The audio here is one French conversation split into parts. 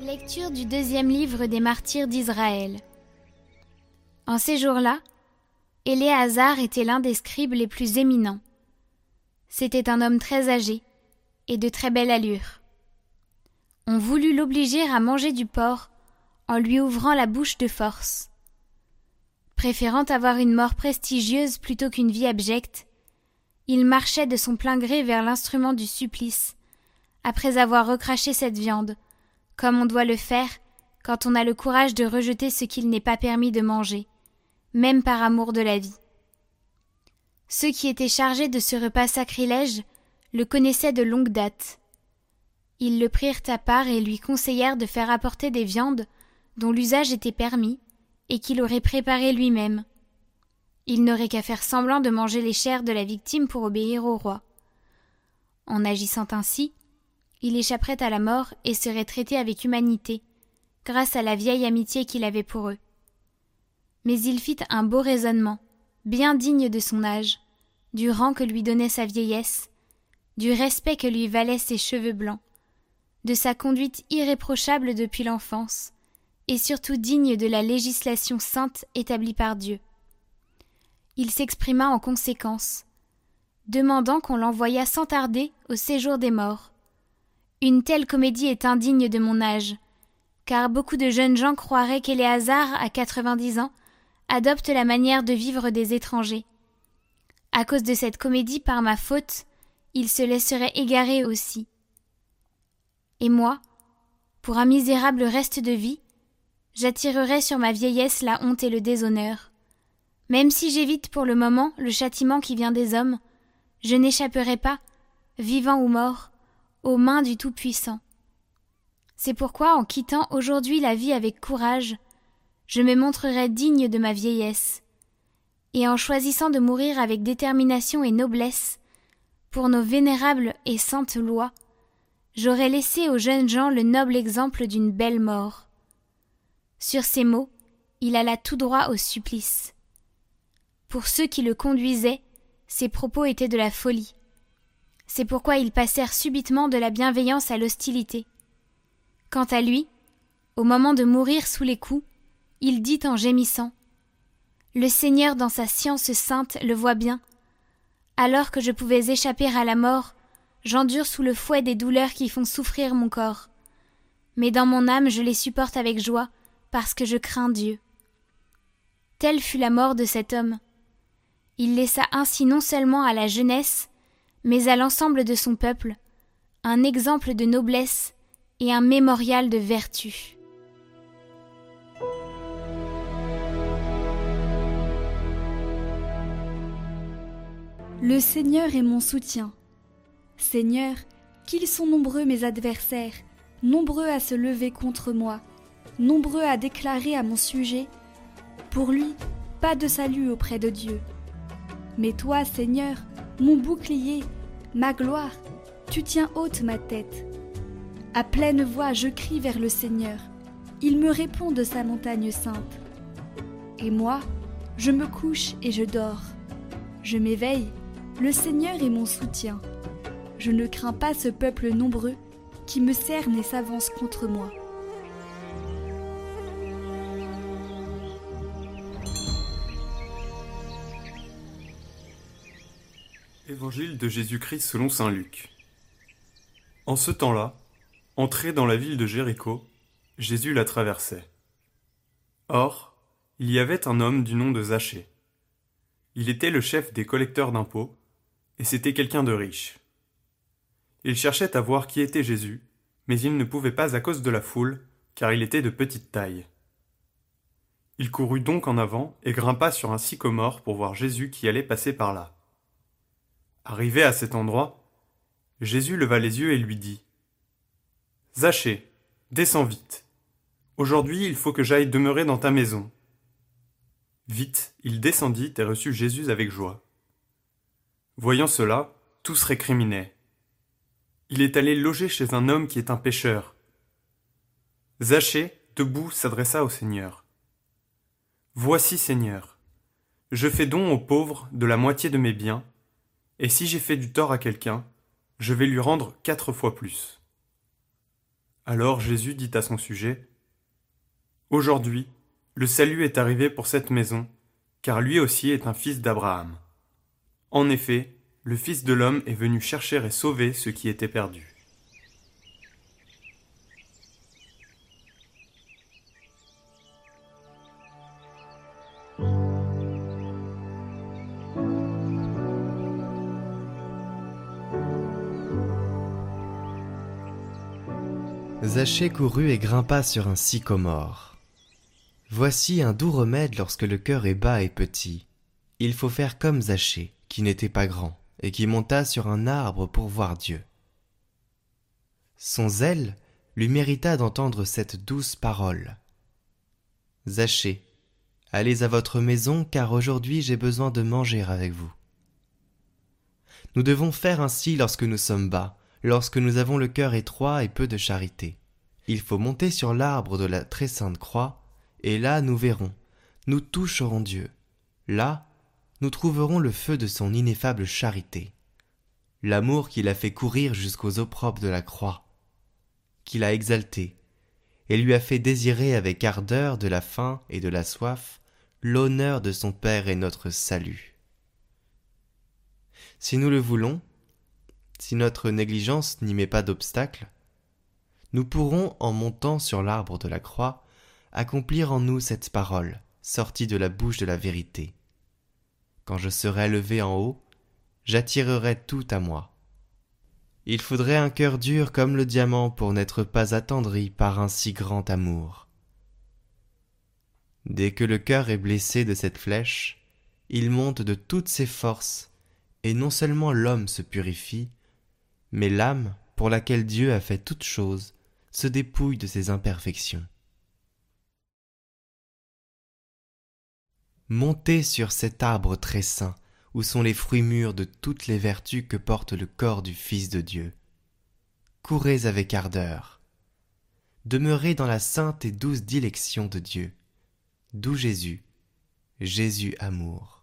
Lecture du deuxième livre des martyrs d'Israël. En ces jours-là, Éléazar était l'un des scribes les plus éminents. C'était un homme très âgé et de très belle allure. On voulut l'obliger à manger du porc en lui ouvrant la bouche de force. Préférant avoir une mort prestigieuse plutôt qu'une vie abjecte, il marchait de son plein gré vers l'instrument du supplice, après avoir recraché cette viande, comme on doit le faire quand on a le courage de rejeter ce qu'il n'est pas permis de manger, même par amour de la vie. Ceux qui étaient chargés de ce repas sacrilège le connaissaient de longue date. Ils le prirent à part et lui conseillèrent de faire apporter des viandes dont l'usage était permis et qu'il aurait préparé lui-même. Il n'aurait qu'à faire semblant de manger les chairs de la victime pour obéir au roi. En agissant ainsi, il échapperait à la mort et serait traité avec humanité, grâce à la vieille amitié qu'il avait pour eux. Mais il fit un beau raisonnement, bien digne de son âge, du rang que lui donnait sa vieillesse, du respect que lui valaient ses cheveux blancs, de sa conduite irréprochable depuis l'enfance, et surtout digne de la législation sainte établie par Dieu. Il s'exprima en conséquence, demandant qu'on l'envoyât sans tarder au séjour des morts, une telle comédie est indigne de mon âge, car beaucoup de jeunes gens croiraient qu'Éléazar, à quatre-vingt-dix ans, adopte la manière de vivre des étrangers. À cause de cette comédie, par ma faute, il se laisserait égarer aussi. Et moi, pour un misérable reste de vie, j'attirerai sur ma vieillesse la honte et le déshonneur. Même si j'évite pour le moment le châtiment qui vient des hommes, je n'échapperai pas, vivant ou mort, aux mains du Tout-Puissant. C'est pourquoi, en quittant aujourd'hui la vie avec courage, je me montrerai digne de ma vieillesse, et en choisissant de mourir avec détermination et noblesse, pour nos vénérables et saintes lois, j'aurai laissé aux jeunes gens le noble exemple d'une belle mort. Sur ces mots, il alla tout droit au supplice. Pour ceux qui le conduisaient, ses propos étaient de la folie. C'est pourquoi ils passèrent subitement de la bienveillance à l'hostilité. Quant à lui, au moment de mourir sous les coups, il dit en gémissant Le Seigneur dans sa science sainte le voit bien. Alors que je pouvais échapper à la mort, j'endure sous le fouet des douleurs qui font souffrir mon corps. Mais dans mon âme je les supporte avec joie, parce que je crains Dieu. Telle fut la mort de cet homme. Il laissa ainsi non seulement à la jeunesse, mais à l'ensemble de son peuple, un exemple de noblesse et un mémorial de vertu. Le Seigneur est mon soutien. Seigneur, qu'ils sont nombreux mes adversaires, nombreux à se lever contre moi, nombreux à déclarer à mon sujet, pour lui, pas de salut auprès de Dieu. Mais toi, Seigneur, mon bouclier, ma gloire, tu tiens haute ma tête. À pleine voix, je crie vers le Seigneur. Il me répond de sa montagne sainte. Et moi, je me couche et je dors. Je m'éveille, le Seigneur est mon soutien. Je ne crains pas ce peuple nombreux qui me cerne et s'avance contre moi. De Jésus-Christ selon saint Luc. En ce temps-là, entré dans la ville de Jéricho, Jésus la traversait. Or, il y avait un homme du nom de Zachée. Il était le chef des collecteurs d'impôts, et c'était quelqu'un de riche. Il cherchait à voir qui était Jésus, mais il ne pouvait pas à cause de la foule, car il était de petite taille. Il courut donc en avant et grimpa sur un sycomore pour voir Jésus qui allait passer par là. Arrivé à cet endroit, Jésus leva les yeux et lui dit Zachée, descends vite. Aujourd'hui il faut que j'aille demeurer dans ta maison. Vite, il descendit et reçut Jésus avec joie. Voyant cela, tous récriminaient. Il est allé loger chez un homme qui est un pécheur. Zachée, debout, s'adressa au Seigneur. Voici, Seigneur, je fais don aux pauvres de la moitié de mes biens, et si j'ai fait du tort à quelqu'un, je vais lui rendre quatre fois plus. Alors Jésus dit à son sujet, Aujourd'hui, le salut est arrivé pour cette maison, car lui aussi est un fils d'Abraham. En effet, le Fils de l'homme est venu chercher et sauver ce qui était perdu. Zachée courut et grimpa sur un sycomore. Voici un doux remède lorsque le cœur est bas et petit. Il faut faire comme Zachée, qui n'était pas grand, et qui monta sur un arbre pour voir Dieu. Son zèle lui mérita d'entendre cette douce parole. Zachée, allez à votre maison, car aujourd'hui j'ai besoin de manger avec vous. Nous devons faire ainsi lorsque nous sommes bas, lorsque nous avons le cœur étroit et peu de charité. Il faut monter sur l'arbre de la très sainte croix, et là nous verrons, nous toucherons Dieu. Là, nous trouverons le feu de son ineffable charité, l'amour qu'il a fait courir jusqu'aux opprobres de la croix, qu'il a exalté, et lui a fait désirer avec ardeur de la faim et de la soif l'honneur de son Père et notre salut. Si nous le voulons, si notre négligence n'y met pas d'obstacle, nous pourrons, en montant sur l'arbre de la croix, accomplir en nous cette parole, sortie de la bouche de la vérité. Quand je serai levé en haut, j'attirerai tout à moi. Il faudrait un cœur dur comme le diamant pour n'être pas attendri par un si grand amour. Dès que le cœur est blessé de cette flèche, il monte de toutes ses forces, et non seulement l'homme se purifie, mais l'âme, pour laquelle Dieu a fait toutes choses, se dépouille de ses imperfections. Montez sur cet arbre très saint, où sont les fruits mûrs de toutes les vertus que porte le corps du Fils de Dieu. Courez avec ardeur. Demeurez dans la sainte et douce dilection de Dieu. D'où Jésus, Jésus amour.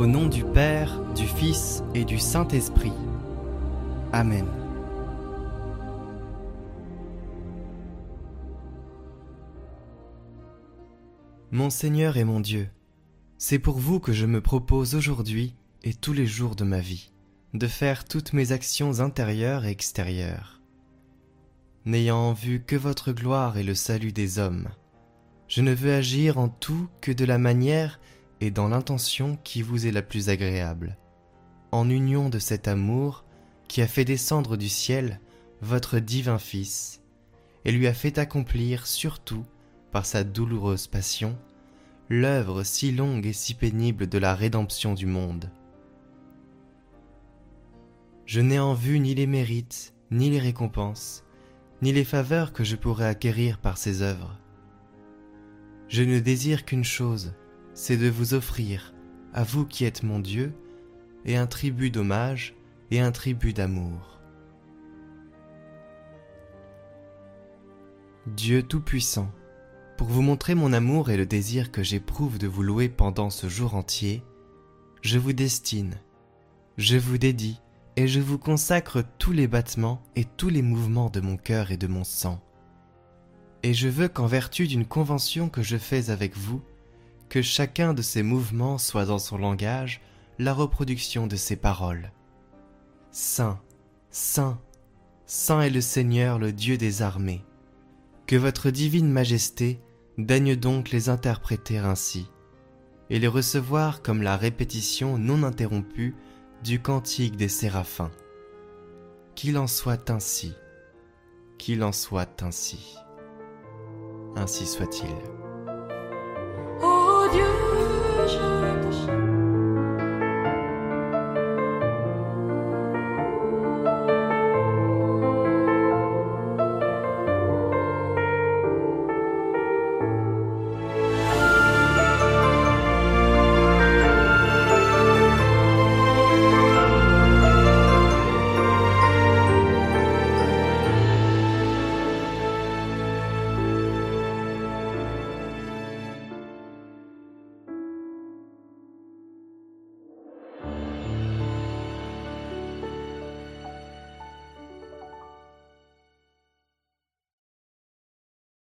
Au nom du Père, du Fils et du Saint-Esprit. Amen. Mon Seigneur et mon Dieu, c'est pour vous que je me propose aujourd'hui et tous les jours de ma vie de faire toutes mes actions intérieures et extérieures. N'ayant en vue que votre gloire et le salut des hommes, je ne veux agir en tout que de la manière et dans l'intention qui vous est la plus agréable, en union de cet amour qui a fait descendre du ciel votre divin Fils, et lui a fait accomplir surtout, par sa douloureuse passion, l'œuvre si longue et si pénible de la rédemption du monde. Je n'ai en vue ni les mérites, ni les récompenses, ni les faveurs que je pourrais acquérir par ces œuvres. Je ne désire qu'une chose, c'est de vous offrir, à vous qui êtes mon Dieu, et un tribut d'hommage et un tribut d'amour. Dieu Tout-Puissant, pour vous montrer mon amour et le désir que j'éprouve de vous louer pendant ce jour entier, je vous destine, je vous dédie et je vous consacre tous les battements et tous les mouvements de mon cœur et de mon sang. Et je veux qu'en vertu d'une convention que je fais avec vous, que chacun de ces mouvements soit dans son langage la reproduction de ces paroles. Saint, Saint, Saint est le Seigneur, le Dieu des armées. Que votre divine majesté daigne donc les interpréter ainsi, et les recevoir comme la répétition non interrompue du cantique des séraphins. Qu'il en soit ainsi, qu'il en soit ainsi. Ainsi soit-il.